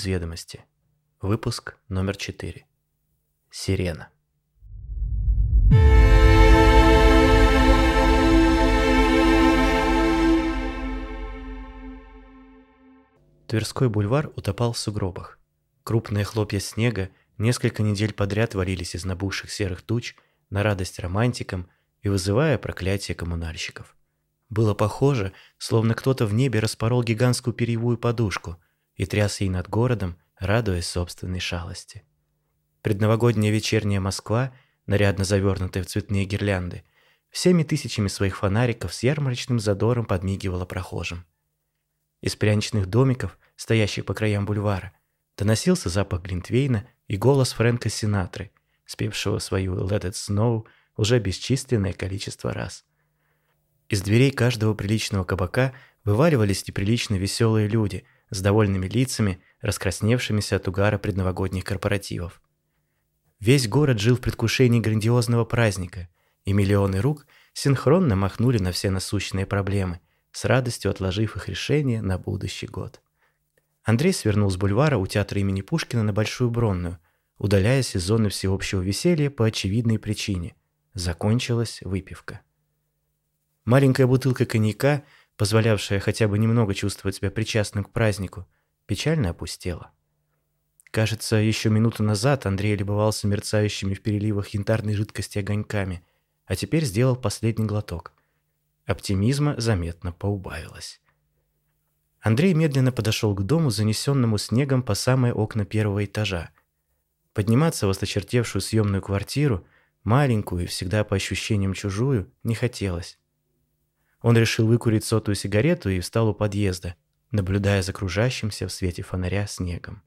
Из ведомости. Выпуск номер 4. Сирена. Тверской бульвар утопал в сугробах. Крупные хлопья снега несколько недель подряд валились из набухших серых туч на радость романтикам и вызывая проклятие коммунальщиков. Было похоже, словно кто-то в небе распорол гигантскую перьевую подушку и тряс ей над городом, радуясь собственной шалости. Предновогодняя вечерняя Москва, нарядно завернутая в цветные гирлянды, всеми тысячами своих фонариков с ярмарочным задором подмигивала прохожим. Из пряничных домиков, стоящих по краям бульвара, доносился запах Глинтвейна и голос Фрэнка Синатры, спевшего свою «Let it snow» уже бесчисленное количество раз. Из дверей каждого приличного кабака вываливались неприлично веселые люди с довольными лицами, раскрасневшимися от угара предновогодних корпоративов. Весь город жил в предвкушении грандиозного праздника, и миллионы рук синхронно махнули на все насущные проблемы – с радостью отложив их решение на будущий год. Андрей свернул с бульвара у театра имени Пушкина на Большую Бронную, удаляясь из зоны всеобщего веселья по очевидной причине. Закончилась выпивка. Маленькая бутылка коньяка, позволявшая хотя бы немного чувствовать себя причастным к празднику, печально опустела. Кажется, еще минуту назад Андрей любовался мерцающими в переливах янтарной жидкости огоньками, а теперь сделал последний глоток. Оптимизма заметно поубавилось. Андрей медленно подошел к дому, занесенному снегом по самые окна первого этажа. Подниматься в осточертевшую съемную квартиру, маленькую и всегда по ощущениям чужую, не хотелось. Он решил выкурить сотую сигарету и встал у подъезда, наблюдая за окружающимся в свете фонаря снегом.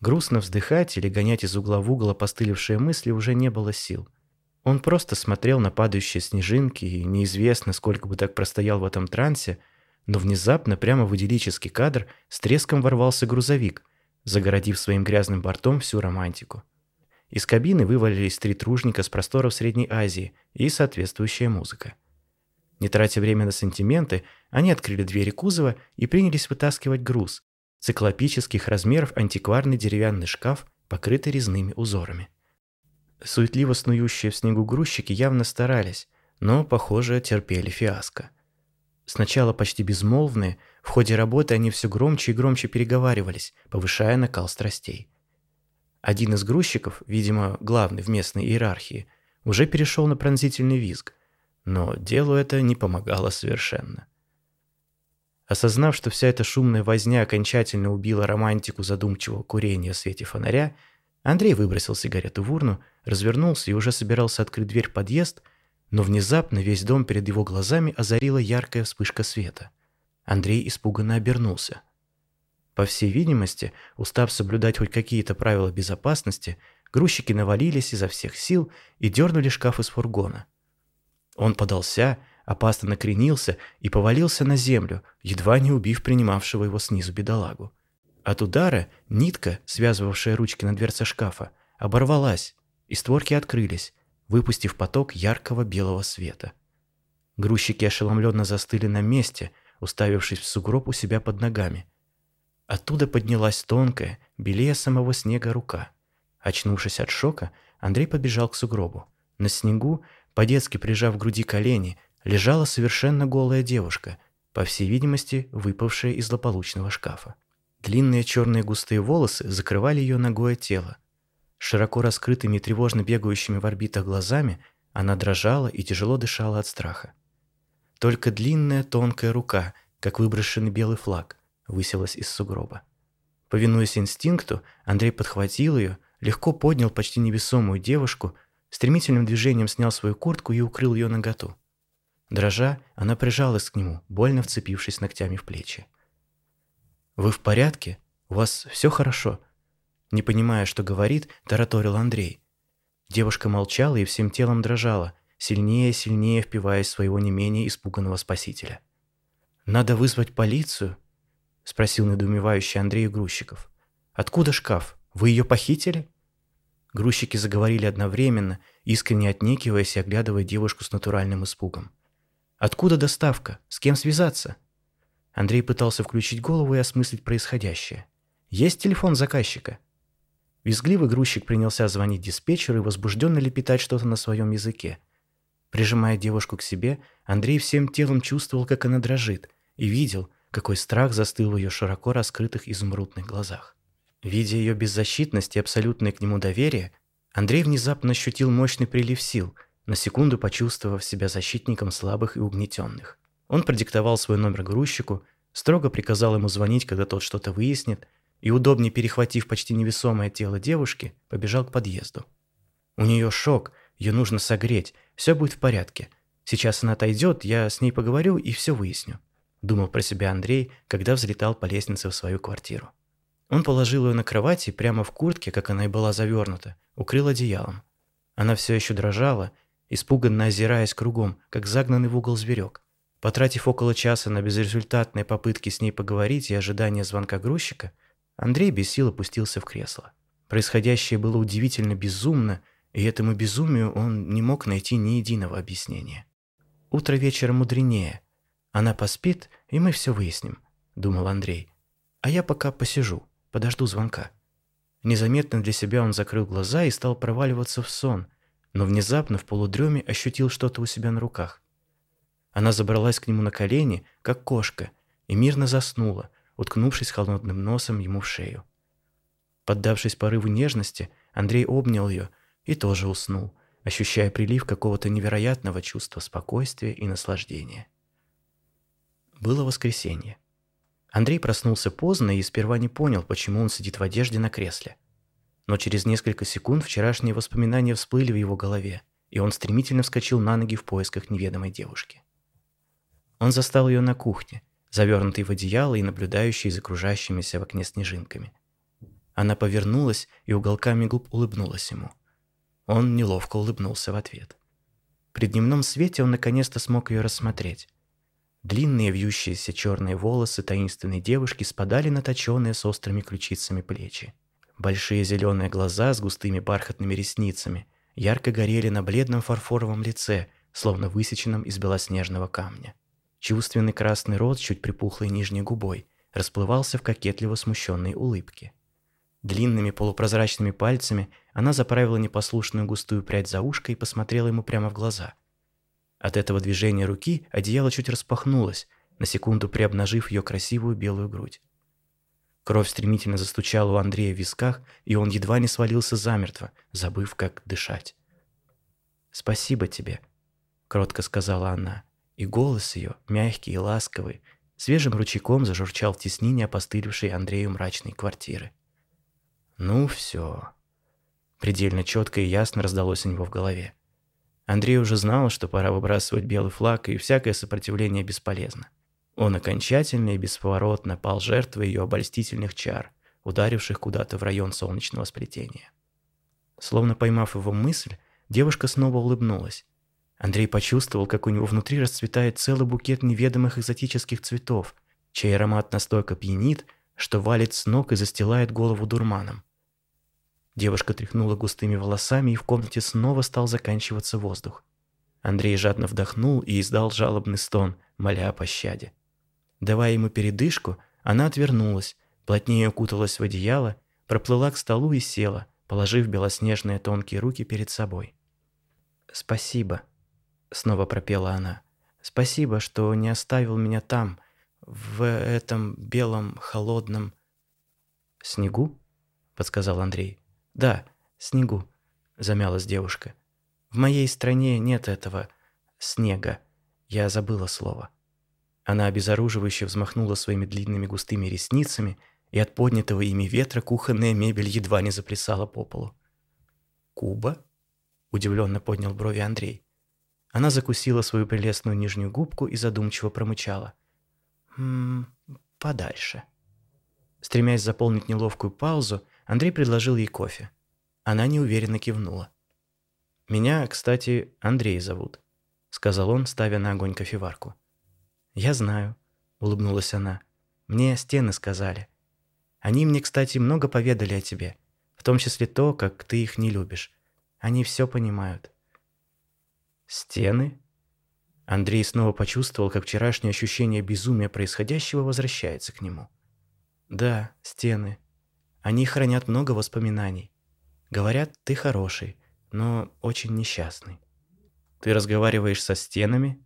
Грустно вздыхать или гонять из угла в угол опостылевшие мысли уже не было сил – он просто смотрел на падающие снежинки, и неизвестно, сколько бы так простоял в этом трансе, но внезапно прямо в идиллический кадр с треском ворвался грузовик, загородив своим грязным бортом всю романтику. Из кабины вывалились три тружника с просторов Средней Азии и соответствующая музыка. Не тратя время на сантименты, они открыли двери кузова и принялись вытаскивать груз. Циклопических размеров антикварный деревянный шкаф, покрытый резными узорами. Суетливо снующие в снегу грузчики явно старались, но, похоже, терпели фиаско. Сначала почти безмолвные, в ходе работы они все громче и громче переговаривались, повышая накал страстей. Один из грузчиков, видимо, главный в местной иерархии, уже перешел на пронзительный визг, но делу это не помогало совершенно. Осознав, что вся эта шумная возня окончательно убила романтику задумчивого курения в свете фонаря, Андрей выбросил сигарету в урну, развернулся и уже собирался открыть дверь в подъезд, но внезапно весь дом перед его глазами озарила яркая вспышка света. Андрей испуганно обернулся. По всей видимости, устав соблюдать хоть какие-то правила безопасности, грузчики навалились изо всех сил и дернули шкаф из фургона. Он подался, опасно накренился и повалился на землю, едва не убив принимавшего его снизу бедолагу. От удара нитка, связывавшая ручки на дверце шкафа, оборвалась, и створки открылись, выпустив поток яркого белого света. Грузчики ошеломленно застыли на месте, уставившись в сугроб у себя под ногами. Оттуда поднялась тонкая, белее самого снега рука. Очнувшись от шока, Андрей побежал к сугробу. На снегу, по-детски прижав к груди колени, лежала совершенно голая девушка, по всей видимости, выпавшая из злополучного шкафа. Длинные черные густые волосы закрывали ее ногое тело. Широко раскрытыми и тревожно бегающими в орбитах глазами она дрожала и тяжело дышала от страха. Только длинная тонкая рука, как выброшенный белый флаг, высилась из сугроба. Повинуясь инстинкту, Андрей подхватил ее, легко поднял почти невесомую девушку, стремительным движением снял свою куртку и укрыл ее наготу. Дрожа, она прижалась к нему, больно вцепившись ногтями в плечи. «Вы в порядке? У вас все хорошо?» Не понимая, что говорит, тараторил Андрей. Девушка молчала и всем телом дрожала, сильнее и сильнее впиваясь в своего не менее испуганного спасителя. «Надо вызвать полицию?» – спросил недоумевающий Андрей Грузчиков. «Откуда шкаф? Вы ее похитили?» Грузчики заговорили одновременно, искренне отнекиваясь и оглядывая девушку с натуральным испугом. «Откуда доставка? С кем связаться?» Андрей пытался включить голову и осмыслить происходящее. Есть телефон заказчика?» Визгливый грузчик принялся звонить диспетчеру и возбужденно лепетать что-то на своем языке. Прижимая девушку к себе, Андрей всем телом чувствовал, как она дрожит, и видел, какой страх застыл в ее широко раскрытых изумрудных глазах. Видя ее беззащитность и абсолютное к нему доверие, Андрей внезапно ощутил мощный прилив сил, на секунду почувствовав себя защитником слабых и угнетенных. Он продиктовал свой номер грузчику, строго приказал ему звонить, когда тот что-то выяснит, и, удобнее перехватив почти невесомое тело девушки, побежал к подъезду. У нее шок, ее нужно согреть, все будет в порядке. Сейчас она отойдет, я с ней поговорю и все выясню. Думал про себя Андрей, когда взлетал по лестнице в свою квартиру. Он положил ее на кровать и прямо в куртке, как она и была завернута, укрыл одеялом. Она все еще дрожала, испуганно озираясь кругом, как загнанный в угол зверек. Потратив около часа на безрезультатные попытки с ней поговорить и ожидание звонка грузчика, Андрей без сил опустился в кресло. Происходящее было удивительно безумно, и этому безумию он не мог найти ни единого объяснения. «Утро вечера мудренее. Она поспит, и мы все выясним», – думал Андрей. «А я пока посижу, подожду звонка». Незаметно для себя он закрыл глаза и стал проваливаться в сон, но внезапно в полудреме ощутил что-то у себя на руках. Она забралась к нему на колени, как кошка, и мирно заснула – уткнувшись холодным носом ему в шею. Поддавшись порыву нежности, Андрей обнял ее и тоже уснул, ощущая прилив какого-то невероятного чувства спокойствия и наслаждения. Было воскресенье. Андрей проснулся поздно и сперва не понял, почему он сидит в одежде на кресле. Но через несколько секунд вчерашние воспоминания всплыли в его голове, и он стремительно вскочил на ноги в поисках неведомой девушки. Он застал ее на кухне, завернутый в одеяло и наблюдающий за окружающимися в окне снежинками. Она повернулась и уголками губ улыбнулась ему. Он неловко улыбнулся в ответ. При дневном свете он наконец-то смог ее рассмотреть. Длинные вьющиеся черные волосы таинственной девушки спадали на точеные с острыми ключицами плечи. Большие зеленые глаза с густыми бархатными ресницами ярко горели на бледном фарфоровом лице, словно высеченном из белоснежного камня. Чувственный красный рот чуть припухлой нижней губой расплывался в кокетливо смущенной улыбке. Длинными полупрозрачными пальцами она заправила непослушную густую прядь за ушко и посмотрела ему прямо в глаза. От этого движения руки одеяло чуть распахнулось, на секунду приобнажив ее красивую белую грудь. Кровь стремительно застучала у Андрея в висках, и он едва не свалился замертво, забыв, как дышать. «Спасибо тебе», — кротко сказала она и голос ее, мягкий и ласковый, свежим ручейком зажурчал в теснине опостылевшей Андрею мрачной квартиры. «Ну все», предельно четко и ясно раздалось у него в голове. Андрей уже знал, что пора выбрасывать белый флаг, и всякое сопротивление бесполезно. Он окончательно и бесповоротно пал жертвой ее обольстительных чар, ударивших куда-то в район солнечного сплетения. Словно поймав его мысль, девушка снова улыбнулась, Андрей почувствовал, как у него внутри расцветает целый букет неведомых экзотических цветов, чей аромат настолько пьянит, что валит с ног и застилает голову дурманом. Девушка тряхнула густыми волосами, и в комнате снова стал заканчиваться воздух. Андрей жадно вдохнул и издал жалобный стон, моля о пощаде. Давая ему передышку, она отвернулась, плотнее укуталась в одеяло, проплыла к столу и села, положив белоснежные тонкие руки перед собой. «Спасибо», снова пропела она. Спасибо, что не оставил меня там, в этом белом холодном снегу, подсказал Андрей. Да, снегу, замялась девушка. В моей стране нет этого снега. Я забыла слово. Она обезоруживающе взмахнула своими длинными густыми ресницами, и от поднятого ими ветра кухонная мебель едва не заплясала по полу. «Куба?» – удивленно поднял брови Андрей. Она закусила свою прелестную нижнюю губку и задумчиво промычала. «Ммм, подальше». Стремясь заполнить неловкую паузу, Андрей предложил ей кофе. Она неуверенно кивнула. «Меня, кстати, Андрей зовут», — сказал он, ставя на огонь кофеварку. «Я знаю», — улыбнулась она. «Мне стены сказали. Они мне, кстати, много поведали о тебе, в том числе то, как ты их не любишь. Они все понимают». Стены? Андрей снова почувствовал, как вчерашнее ощущение безумия происходящего возвращается к нему. Да, стены. Они хранят много воспоминаний. Говорят, ты хороший, но очень несчастный. Ты разговариваешь со стенами?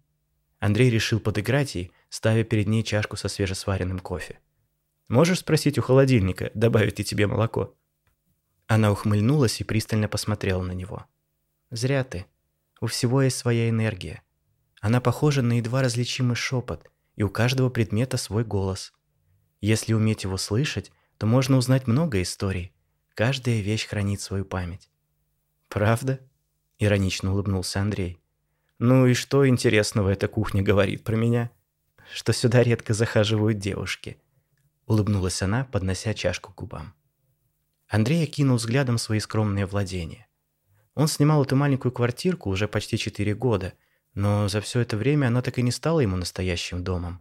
Андрей решил подыграть ей, ставя перед ней чашку со свежесваренным кофе. Можешь спросить у холодильника, добавить ли тебе молоко? Она ухмыльнулась и пристально посмотрела на него. Зря ты. У всего есть своя энергия. Она похожа на едва различимый шепот, и у каждого предмета свой голос. Если уметь его слышать, то можно узнать много историй. Каждая вещь хранит свою память. «Правда?» – иронично улыбнулся Андрей. «Ну и что интересного эта кухня говорит про меня? Что сюда редко захаживают девушки?» Улыбнулась она, поднося чашку к губам. Андрей окинул взглядом свои скромные владения. Он снимал эту маленькую квартирку уже почти четыре года, но за все это время она так и не стала ему настоящим домом.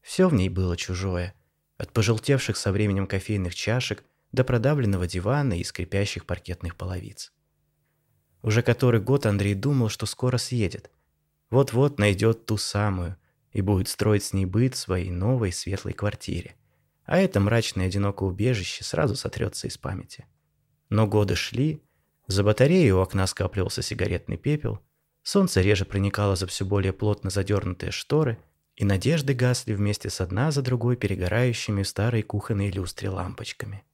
Все в ней было чужое, от пожелтевших со временем кофейных чашек до продавленного дивана и скрипящих паркетных половиц. Уже который год Андрей думал, что скоро съедет. Вот-вот найдет ту самую и будет строить с ней быт в своей новой светлой квартире. А это мрачное одинокое убежище сразу сотрется из памяти. Но годы шли, за батареей у окна скапливался сигаретный пепел, солнце реже проникало за все более плотно задернутые шторы, и надежды гасли вместе с одна за другой перегорающими в старой кухонной люстре лампочками.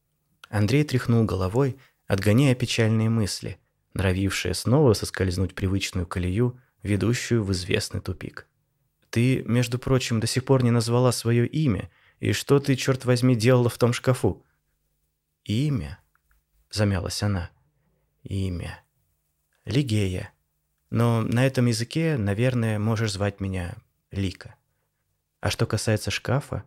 Андрей тряхнул головой, отгоняя печальные мысли, норовившие снова соскользнуть привычную колею, ведущую в известный тупик. «Ты, между прочим, до сих пор не назвала свое имя, и что ты, черт возьми, делала в том шкафу?» «Имя?» – замялась она – имя. Лигея. Но на этом языке, наверное, можешь звать меня Лика. А что касается шкафа,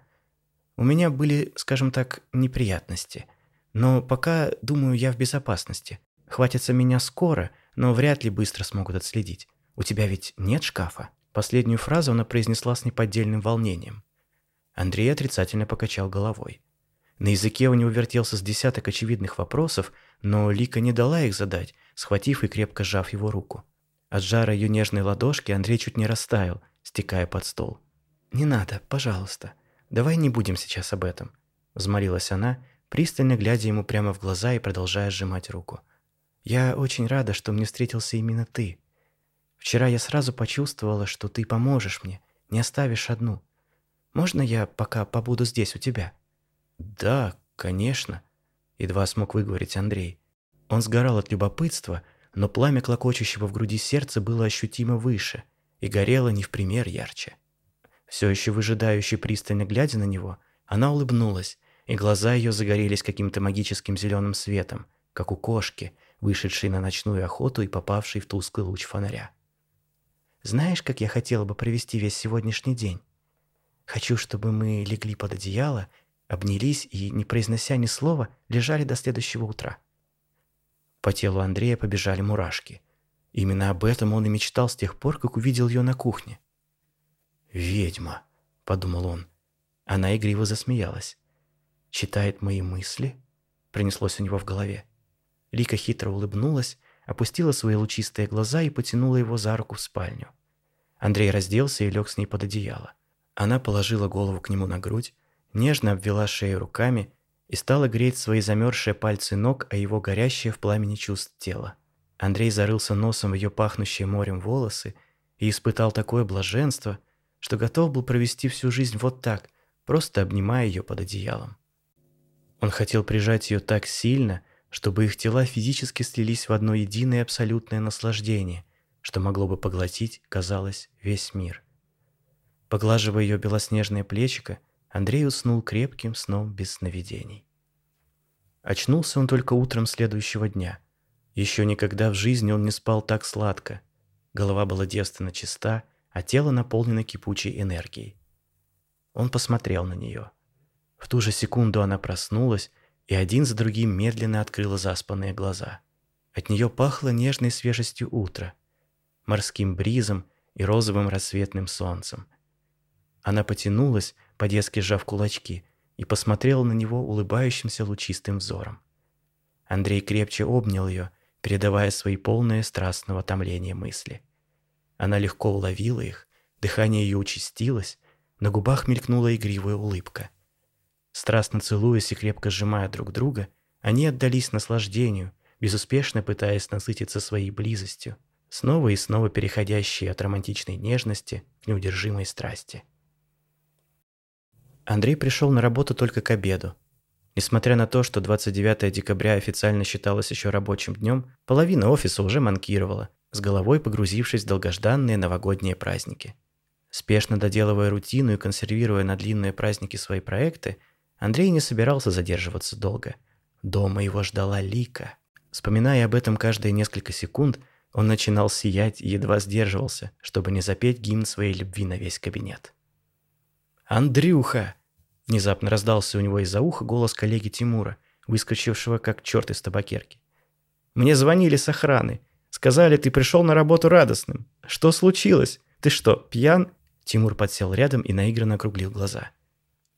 у меня были, скажем так, неприятности. Но пока, думаю, я в безопасности. Хватятся меня скоро, но вряд ли быстро смогут отследить. У тебя ведь нет шкафа? Последнюю фразу она произнесла с неподдельным волнением. Андрей отрицательно покачал головой. На языке у него вертелся с десяток очевидных вопросов, но Лика не дала их задать, схватив и крепко сжав его руку. От жара ее нежной ладошки Андрей чуть не растаял, стекая под стол. «Не надо, пожалуйста. Давай не будем сейчас об этом», – взмолилась она, пристально глядя ему прямо в глаза и продолжая сжимать руку. «Я очень рада, что мне встретился именно ты. Вчера я сразу почувствовала, что ты поможешь мне, не оставишь одну. Можно я пока побуду здесь у тебя?» «Да, конечно», — едва смог выговорить Андрей. Он сгорал от любопытства, но пламя клокочущего в груди сердца было ощутимо выше и горело не в пример ярче. Все еще выжидающий пристально глядя на него, она улыбнулась, и глаза ее загорелись каким-то магическим зеленым светом, как у кошки, вышедшей на ночную охоту и попавшей в тусклый луч фонаря. «Знаешь, как я хотела бы провести весь сегодняшний день? Хочу, чтобы мы легли под одеяло обнялись и, не произнося ни слова, лежали до следующего утра. По телу Андрея побежали мурашки. Именно об этом он и мечтал с тех пор, как увидел ее на кухне. «Ведьма», — подумал он. Она игриво засмеялась. «Читает мои мысли?» — пронеслось у него в голове. Лика хитро улыбнулась, опустила свои лучистые глаза и потянула его за руку в спальню. Андрей разделся и лег с ней под одеяло. Она положила голову к нему на грудь, нежно обвела шею руками и стала греть свои замерзшие пальцы ног, а его горящее в пламени чувств тело. Андрей зарылся носом в ее пахнущие морем волосы и испытал такое блаженство, что готов был провести всю жизнь вот так, просто обнимая ее под одеялом. Он хотел прижать ее так сильно, чтобы их тела физически слились в одно единое абсолютное наслаждение, что могло бы поглотить, казалось, весь мир. Поглаживая ее белоснежное плечико, Андрей уснул крепким сном без сновидений. Очнулся он только утром следующего дня. Еще никогда в жизни он не спал так сладко. Голова была девственно чиста, а тело наполнено кипучей энергией. Он посмотрел на нее. В ту же секунду она проснулась и один за другим медленно открыла заспанные глаза. От нее пахло нежной свежестью утра, морским бризом и розовым рассветным солнцем. Она потянулась, по-детски сжав кулачки, и посмотрела на него улыбающимся лучистым взором. Андрей крепче обнял ее, передавая свои полные страстного томления мысли. Она легко уловила их, дыхание ее участилось, на губах мелькнула игривая улыбка. Страстно целуясь и крепко сжимая друг друга, они отдались наслаждению, безуспешно пытаясь насытиться своей близостью, снова и снова переходящие от романтичной нежности к неудержимой страсти. Андрей пришел на работу только к обеду. Несмотря на то, что 29 декабря официально считалось еще рабочим днем, половина офиса уже манкировала, с головой погрузившись в долгожданные новогодние праздники. Спешно доделывая рутину и консервируя на длинные праздники свои проекты, Андрей не собирался задерживаться долго. Дома его ждала Лика. Вспоминая об этом каждые несколько секунд, он начинал сиять и едва сдерживался, чтобы не запеть гимн своей любви на весь кабинет. «Андрюха!» Внезапно раздался у него из-за уха голос коллеги Тимура, выскочившего как черт из табакерки. «Мне звонили с охраны. Сказали, ты пришел на работу радостным. Что случилось? Ты что, пьян?» Тимур подсел рядом и наигранно округлил глаза.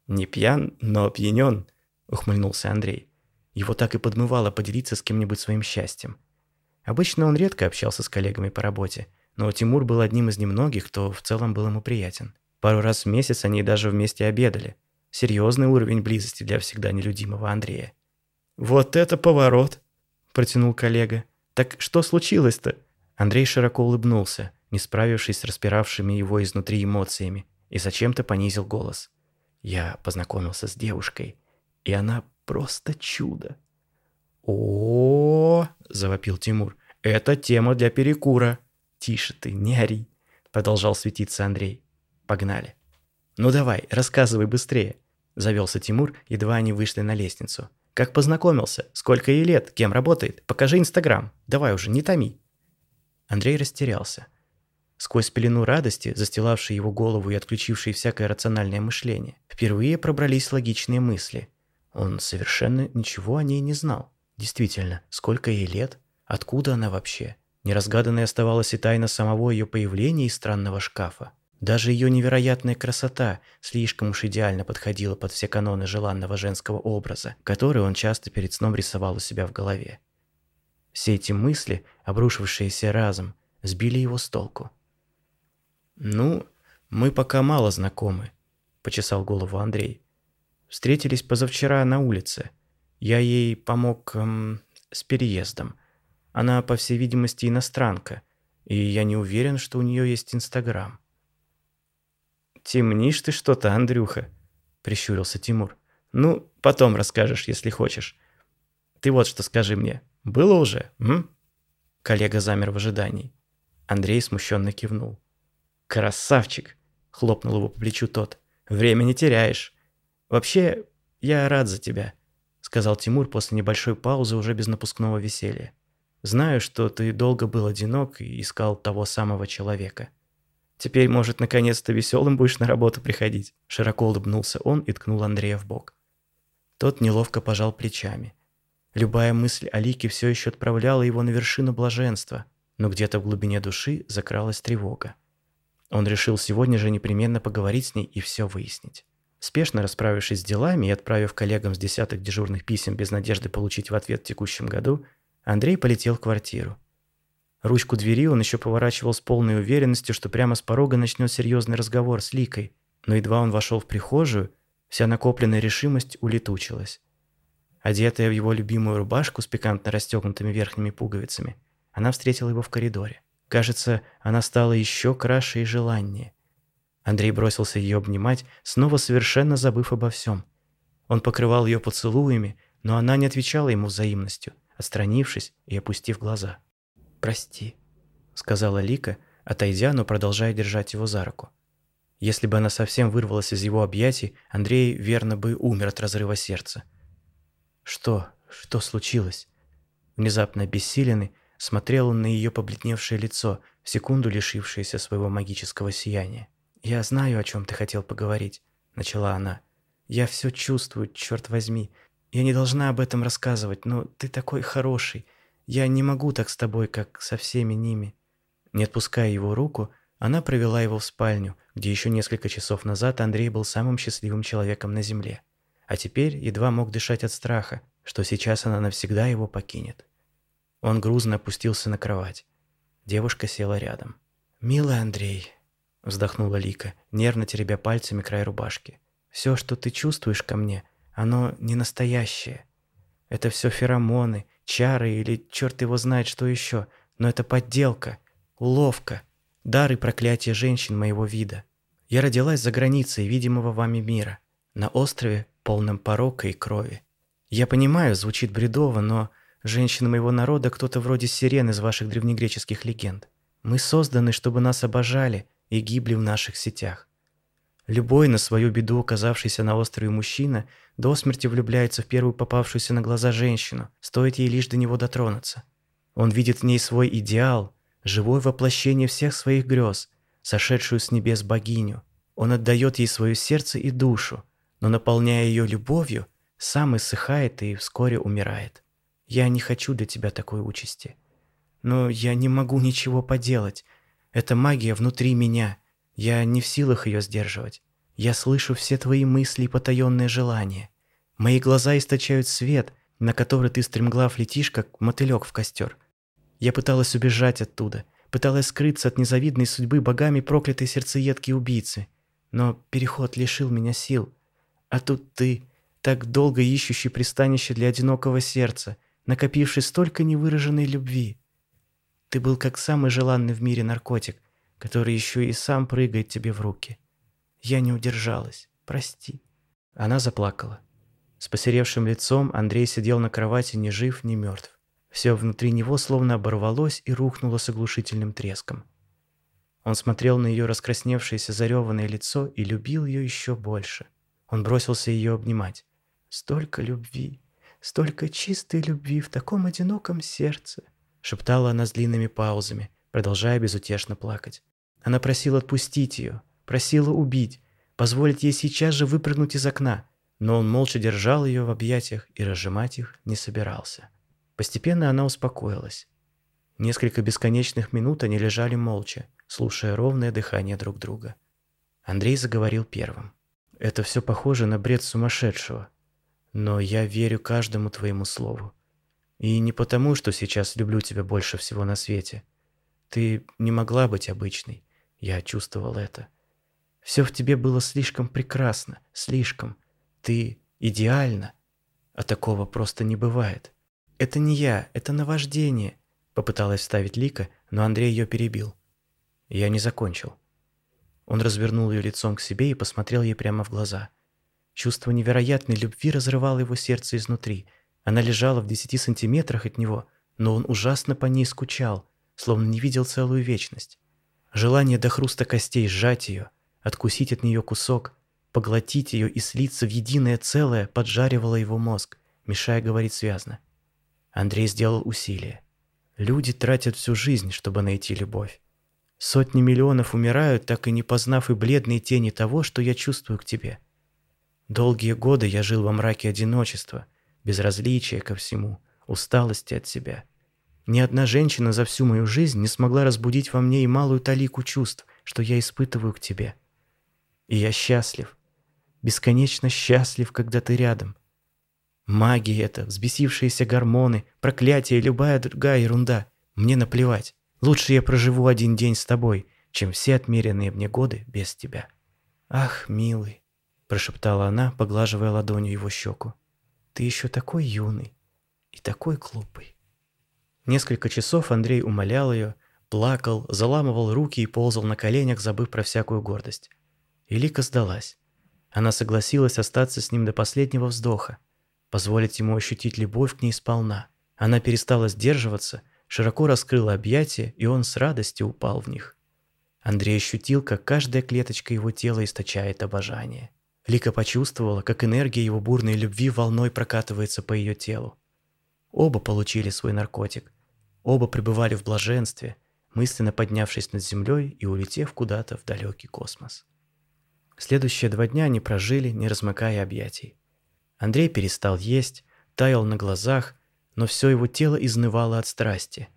«Не пьян, но опьянен», — ухмыльнулся Андрей. Его так и подмывало поделиться с кем-нибудь своим счастьем. Обычно он редко общался с коллегами по работе, но Тимур был одним из немногих, кто в целом был ему приятен. Пару раз в месяц они даже вместе обедали. Серьезный уровень близости для всегда нелюдимого Андрея. «Вот это поворот!» – протянул коллега. «Так что случилось-то?» Андрей широко улыбнулся, не справившись с распиравшими его изнутри эмоциями, и зачем-то понизил голос. «Я познакомился с девушкой, и она просто чудо!» «О-о-о!» – завопил Тимур. «Это тема для перекура!» «Тише ты, не ори!» – продолжал светиться Андрей. Погнали. Ну давай, рассказывай быстрее. Завелся Тимур, едва они вышли на лестницу. Как познакомился? Сколько ей лет? Кем работает? Покажи Инстаграм. Давай уже, не томи. Андрей растерялся. Сквозь пелену радости, застилавшей его голову и отключившей всякое рациональное мышление, впервые пробрались логичные мысли. Он совершенно ничего о ней не знал. Действительно, сколько ей лет? Откуда она вообще? Неразгаданной оставалась и тайна самого ее появления из странного шкафа. Даже ее невероятная красота слишком уж идеально подходила под все каноны желанного женского образа, который он часто перед сном рисовал у себя в голове. Все эти мысли, обрушившиеся разом, сбили его с толку. «Ну, мы пока мало знакомы», – почесал голову Андрей. «Встретились позавчера на улице. Я ей помог эм, с переездом. Она, по всей видимости, иностранка, и я не уверен, что у нее есть Инстаграм». «Темнишь ты что-то, Андрюха», — прищурился Тимур. «Ну, потом расскажешь, если хочешь. Ты вот что скажи мне. Было уже, м?» Коллега замер в ожидании. Андрей смущенно кивнул. «Красавчик!» — хлопнул его по плечу тот. «Время не теряешь. Вообще, я рад за тебя», — сказал Тимур после небольшой паузы уже без напускного веселья. «Знаю, что ты долго был одинок и искал того самого человека. Теперь, может, наконец-то веселым будешь на работу приходить?» Широко улыбнулся он и ткнул Андрея в бок. Тот неловко пожал плечами. Любая мысль о Лике все еще отправляла его на вершину блаженства, но где-то в глубине души закралась тревога. Он решил сегодня же непременно поговорить с ней и все выяснить. Спешно расправившись с делами и отправив коллегам с десяток дежурных писем без надежды получить в ответ в текущем году, Андрей полетел в квартиру. Ручку двери он еще поворачивал с полной уверенностью, что прямо с порога начнет серьезный разговор с Ликой. Но едва он вошел в прихожую, вся накопленная решимость улетучилась. Одетая в его любимую рубашку с пикантно расстегнутыми верхними пуговицами, она встретила его в коридоре. Кажется, она стала еще краше и желаннее. Андрей бросился ее обнимать, снова совершенно забыв обо всем. Он покрывал ее поцелуями, но она не отвечала ему взаимностью, отстранившись и опустив глаза. «Прости», — сказала Лика, отойдя, но продолжая держать его за руку. Если бы она совсем вырвалась из его объятий, Андрей верно бы умер от разрыва сердца. «Что? Что случилось?» Внезапно обессиленный, смотрел он на ее побледневшее лицо, в секунду лишившееся своего магического сияния. «Я знаю, о чем ты хотел поговорить», — начала она. «Я все чувствую, черт возьми. Я не должна об этом рассказывать, но ты такой хороший. Я не могу так с тобой, как со всеми ними». Не отпуская его руку, она провела его в спальню, где еще несколько часов назад Андрей был самым счастливым человеком на земле. А теперь едва мог дышать от страха, что сейчас она навсегда его покинет. Он грузно опустился на кровать. Девушка села рядом. «Милый Андрей», — вздохнула Лика, нервно теребя пальцами край рубашки. «Все, что ты чувствуешь ко мне, Оно не настоящее. Это все феромоны, чары или черт его знает что еще, но это подделка, уловка, дар и проклятие женщин моего вида. Я родилась за границей видимого вами мира, на острове, полном порока и крови. Я понимаю, звучит бредово, но женщины моего народа кто-то вроде сирен из ваших древнегреческих легенд. Мы созданы, чтобы нас обожали и гибли в наших сетях. Любой на свою беду оказавшийся на острове мужчина до смерти влюбляется в первую попавшуюся на глаза женщину, стоит ей лишь до него дотронуться. Он видит в ней свой идеал, живое воплощение всех своих грез, сошедшую с небес богиню. Он отдает ей свое сердце и душу, но наполняя ее любовью, сам иссыхает и вскоре умирает. Я не хочу для тебя такой участи. Но я не могу ничего поделать. Это магия внутри меня. Я не в силах ее сдерживать. Я слышу все твои мысли и потаенные желания. Мои глаза источают свет, на который ты стремглав летишь, как мотылек в костер. Я пыталась убежать оттуда – пыталась скрыться от незавидной судьбы богами проклятой сердцеедки убийцы. Но переход лишил меня сил. А тут ты, так долго ищущий пристанище для одинокого сердца, накопивший столько невыраженной любви. Ты был как самый желанный в мире наркотик, который еще и сам прыгает тебе в руки. Я не удержалась. Прости. Она заплакала. С посеревшим лицом Андрей сидел на кровати ни жив, ни мертв. Все внутри него словно оборвалось и рухнуло с оглушительным треском. Он смотрел на ее раскрасневшееся зареванное лицо и любил ее еще больше. Он бросился ее обнимать. «Столько любви, столько чистой любви в таком одиноком сердце!» шептала она с длинными паузами, продолжая безутешно плакать. Она просила отпустить ее, просила убить, позволить ей сейчас же выпрыгнуть из окна, но он молча держал ее в объятиях и разжимать их не собирался. Постепенно она успокоилась. Несколько бесконечных минут они лежали молча, слушая ровное дыхание друг друга. Андрей заговорил первым. «Это все похоже на бред сумасшедшего. Но я верю каждому твоему слову. И не потому, что сейчас люблю тебя больше всего на свете. Ты не могла быть обычной. Я чувствовал это. Все в тебе было слишком прекрасно, слишком. Ты идеальна, а такого просто не бывает. «Это не я, это наваждение», — попыталась вставить Лика, но Андрей ее перебил. Я не закончил. Он развернул ее лицом к себе и посмотрел ей прямо в глаза. Чувство невероятной любви разрывало его сердце изнутри. Она лежала в десяти сантиметрах от него, но он ужасно по ней скучал, словно не видел целую вечность. Желание до хруста костей сжать ее, откусить от нее кусок, поглотить ее и слиться в единое целое поджаривало его мозг, мешая говорить связно. Андрей сделал усилие. Люди тратят всю жизнь, чтобы найти любовь. Сотни миллионов умирают, так и не познав и бледные тени того, что я чувствую к тебе. Долгие годы я жил во мраке одиночества, безразличия ко всему, усталости от себя. Ни одна женщина за всю мою жизнь не смогла разбудить во мне и малую талику чувств, что я испытываю к тебе. И я счастлив, бесконечно счастлив, когда ты рядом – Магия это, взбесившиеся гормоны, проклятие любая другая ерунда. Мне наплевать. Лучше я проживу один день с тобой, чем все отмеренные мне годы без тебя. Ах, милый, прошептала она, поглаживая ладонью его щеку. Ты еще такой юный и такой глупый. Несколько часов Андрей умолял ее, плакал, заламывал руки и ползал на коленях, забыв про всякую гордость. Илика сдалась. Она согласилась остаться с ним до последнего вздоха, позволить ему ощутить любовь к ней сполна. Она перестала сдерживаться, широко раскрыла объятия, и он с радостью упал в них. Андрей ощутил, как каждая клеточка его тела источает обожание. Лика почувствовала, как энергия его бурной любви волной прокатывается по ее телу. Оба получили свой наркотик. Оба пребывали в блаженстве, мысленно поднявшись над землей и улетев куда-то в далекий космос. Следующие два дня они прожили, не размыкая объятий. Андрей перестал есть, таял на глазах, но все его тело изнывало от страсти.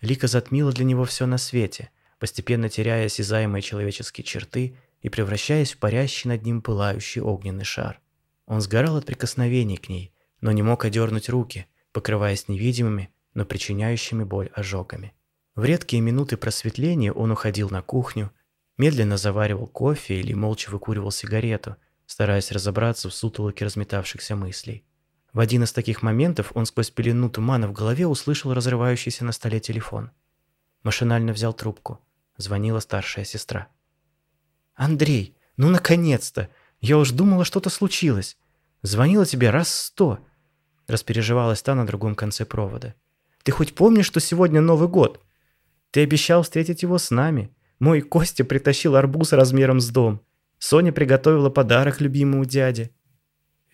Лика затмила для него все на свете, постепенно теряя осязаемые человеческие черты и превращаясь в парящий над ним пылающий огненный шар. Он сгорал от прикосновений к ней, но не мог одернуть руки, покрываясь невидимыми, но причиняющими боль ожогами. В редкие минуты просветления он уходил на кухню, медленно заваривал кофе или молча выкуривал сигарету, стараясь разобраться в сутолоке разметавшихся мыслей. В один из таких моментов он сквозь пелену тумана в голове услышал разрывающийся на столе телефон. Машинально взял трубку. Звонила старшая сестра. «Андрей, ну наконец-то! Я уж думала, что-то случилось. Звонила тебе раз сто!» Распереживалась та на другом конце провода. «Ты хоть помнишь, что сегодня Новый год? Ты обещал встретить его с нами. Мой Костя притащил арбуз размером с дом. Соня приготовила подарок любимому дяде».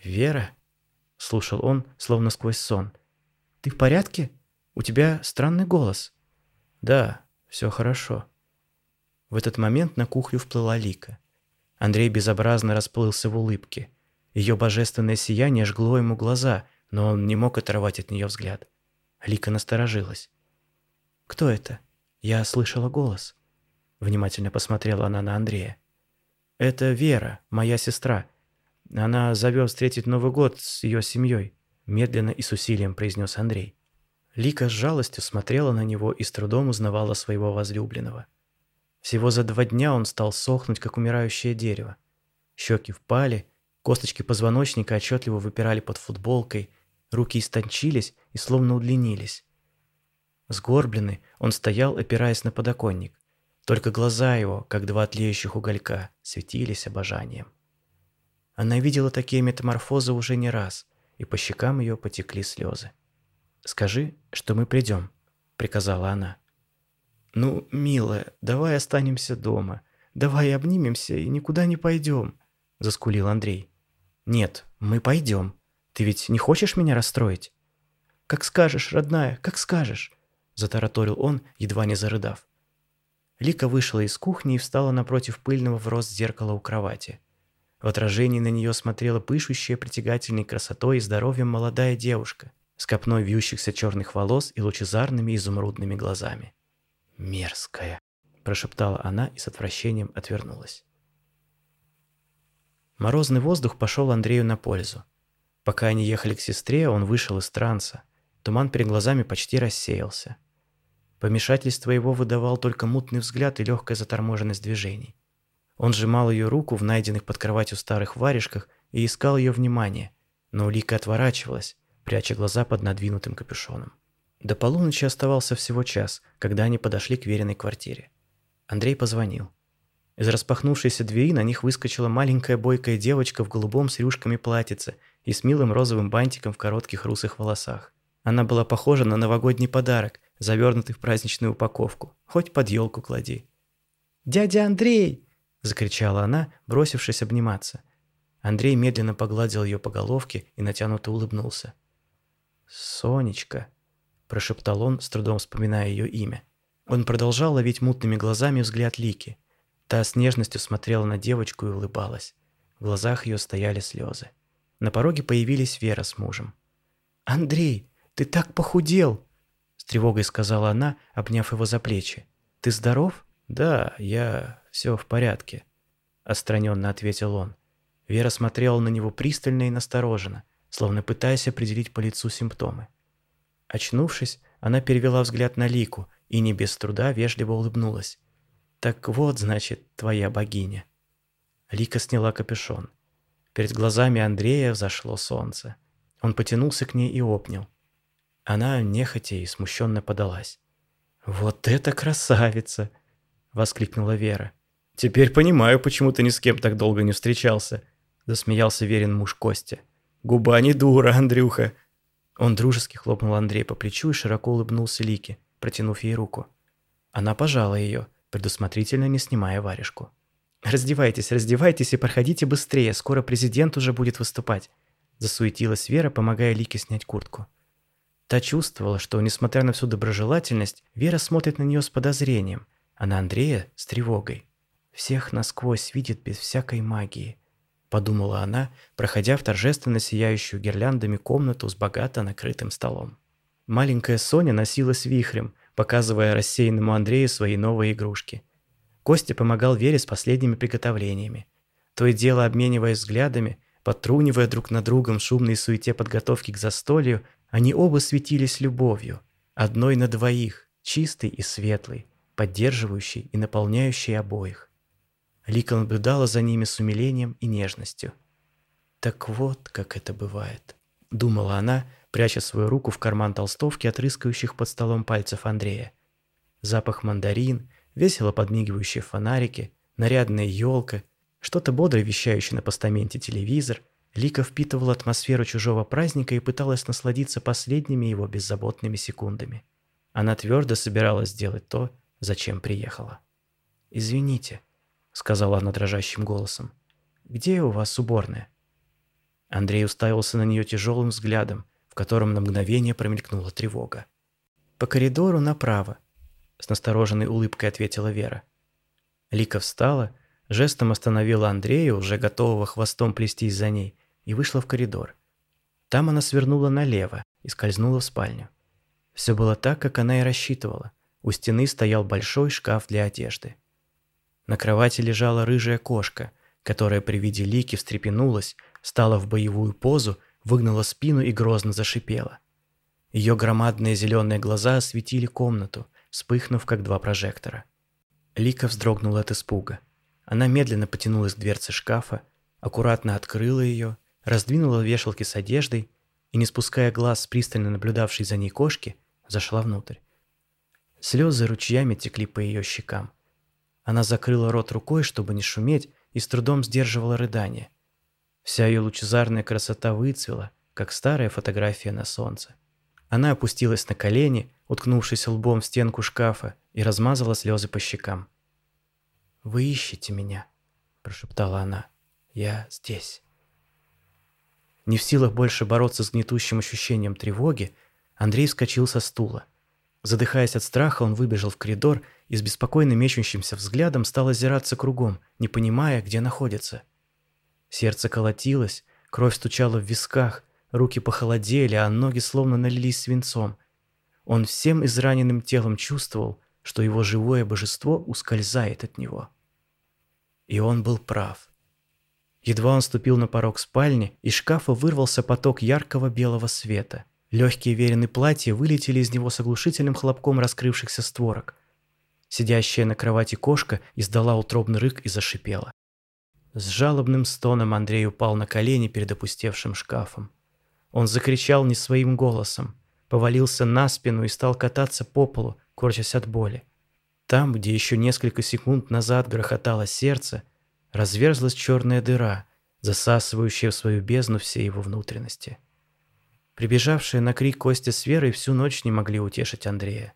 «Вера?» — слушал он, словно сквозь сон. «Ты в порядке? У тебя странный голос». «Да, все хорошо». В этот момент на кухню вплыла Лика. Андрей безобразно расплылся в улыбке. Ее божественное сияние жгло ему глаза, но он не мог оторвать от нее взгляд. Лика насторожилась. «Кто это? Я слышала голос». Внимательно посмотрела она на Андрея. «Это Вера, моя сестра. Она зовет встретить Новый год с ее семьей», медленно и с усилием произнес Андрей. Лика с жалостью смотрела на него и с трудом узнавала своего возлюбленного. Всего за два дня он стал сохнуть, как умирающее дерево. Щеки впали, косточки позвоночника отчетливо выпирали под футболкой, руки истончились и словно удлинились. Сгорбленный, он стоял, опираясь на подоконник. Только глаза его, как два тлеющих уголька, светились обожанием. Она видела такие метаморфозы уже не раз, и по щекам ее потекли слезы. «Скажи, что мы придем», — приказала она. «Ну, милая, давай останемся дома. Давай обнимемся и никуда не пойдем», — заскулил Андрей. «Нет, мы пойдем. Ты ведь не хочешь меня расстроить?» «Как скажешь, родная, как скажешь», — затараторил он, едва не зарыдав. Лика вышла из кухни и встала напротив пыльного в рост зеркала у кровати. В отражении на нее смотрела пышущая притягательной красотой и здоровьем молодая девушка с копной вьющихся черных волос и лучезарными изумрудными глазами. «Мерзкая», – прошептала она и с отвращением отвернулась. Морозный воздух пошел Андрею на пользу. Пока они ехали к сестре, он вышел из транса. Туман перед глазами почти рассеялся. Помешательство его выдавал только мутный взгляд и легкая заторможенность движений. Он сжимал ее руку в найденных под кроватью старых варежках и искал ее внимание, но Улика отворачивалась, пряча глаза под надвинутым капюшоном. До полуночи оставался всего час, когда они подошли к веренной квартире. Андрей позвонил. Из распахнувшейся двери на них выскочила маленькая бойкая девочка в голубом с рюшками платьице и с милым розовым бантиком в коротких русых волосах. Она была похожа на новогодний подарок, завернутый в праздничную упаковку. Хоть под елку клади. «Дядя Андрей!» – закричала она, бросившись обниматься. Андрей медленно погладил ее по головке и натянуто улыбнулся. «Сонечка!» – прошептал он, с трудом вспоминая ее имя. Он продолжал ловить мутными глазами взгляд Лики. Та с нежностью смотрела на девочку и улыбалась. В глазах ее стояли слезы. На пороге появились Вера с мужем. «Андрей, ты так похудел!» Тревогой сказала она, обняв его за плечи. «Ты здоров?» «Да, я... все в порядке», — отстраненно ответил он. Вера смотрела на него пристально и настороженно, словно пытаясь определить по лицу симптомы. Очнувшись, она перевела взгляд на Лику и не без труда вежливо улыбнулась. «Так вот, значит, твоя богиня». Лика сняла капюшон. Перед глазами Андрея взошло солнце. Он потянулся к ней и обнял. Она нехотя и смущенно подалась. «Вот это красавица!» — воскликнула Вера. «Теперь понимаю, почему ты ни с кем так долго не встречался», — засмеялся Верин муж Костя. «Губа не дура, Андрюха!» Он дружески хлопнул Андрея по плечу и широко улыбнулся Лике, протянув ей руку. Она пожала ее, предусмотрительно не снимая варежку. «Раздевайтесь, раздевайтесь и проходите быстрее, скоро президент уже будет выступать», засуетилась Вера, помогая Лике снять куртку. Та чувствовала, что, несмотря на всю доброжелательность, Вера смотрит на нее с подозрением, а на Андрея с тревогой. «Всех насквозь видит без всякой магии», подумала она, проходя в торжественно сияющую гирляндами комнату с богато накрытым столом. Маленькая Соня носилась вихрем, показывая рассеянному Андрею свои новые игрушки. Костя помогал Вере с последними приготовлениями. То и дело обмениваясь взглядами, потрунивая друг на другом шумной суете подготовки к застолью, они оба светились любовью, одной на двоих, чистой и светлой, поддерживающей и наполняющей обоих. Лика наблюдала за ними с умилением и нежностью. «Так вот, как это бывает», — думала она, пряча свою руку в карман толстовки от рыскающих под столом пальцев Андрея. Запах мандарин, весело подмигивающие фонарики, нарядная елка, что-то бодрое вещающее на постаменте телевизор. Лика впитывала атмосферу чужого праздника и пыталась насладиться последними его беззаботными секундами. Она твердо собиралась сделать то, зачем приехала. «Извините», — сказала она дрожащим голосом. «Где у вас уборная?» Андрей уставился на нее тяжелым взглядом, в котором на мгновение промелькнула тревога. «По коридору направо», — с настороженной улыбкой ответила Вера. Лика встала, жестом остановила Андрея, уже готового хвостом плестись за ней, и вышла в коридор. Там она свернула налево и скользнула в спальню. Все было так, как она и рассчитывала. У стены стоял большой шкаф для одежды. На кровати лежала рыжая кошка, которая при виде Лики встрепенулась, стала в боевую позу, выгнула спину и грозно зашипела. Ее громадные зеленые глаза осветили комнату, вспыхнув, как два прожектора. Лика вздрогнула от испуга. Она медленно потянулась к дверце шкафа, аккуратно открыла ее, раздвинула вешалки с одеждой и, не спуская глаз с пристально наблюдавшей за ней кошки, зашла внутрь. Слезы ручьями текли по ее щекам. Она закрыла рот рукой, чтобы не шуметь, и с трудом сдерживала рыдание. Вся ее лучезарная красота выцвела, как старая фотография на солнце. Она опустилась на колени, уткнувшись лбом в стенку шкафа, и размазала слезы по щекам. «Вы ищете меня», – прошептала она. «Я здесь». Не в силах больше бороться с гнетущим ощущением тревоги, Андрей вскочил со стула. Задыхаясь от страха, он выбежал в коридор и с беспокойно мечущимся взглядом стал озираться кругом, не понимая, где находится. Сердце колотилось, кровь стучала в висках, руки похолодели, а ноги словно налились свинцом. Он всем израненным телом чувствовал, что его живое божество ускользает от него. И он был прав. Едва он ступил на порог спальни, из шкафа вырвался поток яркого белого света. Легкие верены платья вылетели из него с оглушительным хлопком раскрывшихся створок. Сидящая на кровати кошка издала утробный рык и зашипела. С жалобным стоном Андрей упал на колени перед опустевшим шкафом. Он закричал не своим голосом, повалился на спину и стал кататься по полу, корчась от боли. Там, где еще несколько секунд назад грохотало сердце, разверзлась черная дыра, засасывающая в свою бездну все его внутренности. Прибежавшие на крик Костя с Верой всю ночь не могли утешить Андрея.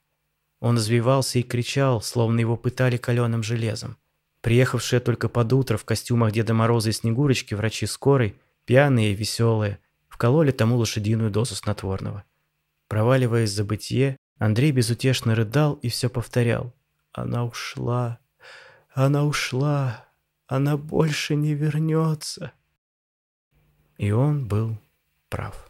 Он извивался и кричал, словно его пытали каленым железом. Приехавшие только под утро в костюмах Деда Мороза и Снегурочки врачи скорой, пьяные и веселые, вкололи тому лошадиную дозу снотворного. Проваливаясь за бытие, Андрей безутешно рыдал и все повторял. «Она ушла, она ушла, она больше не вернется». И он был прав.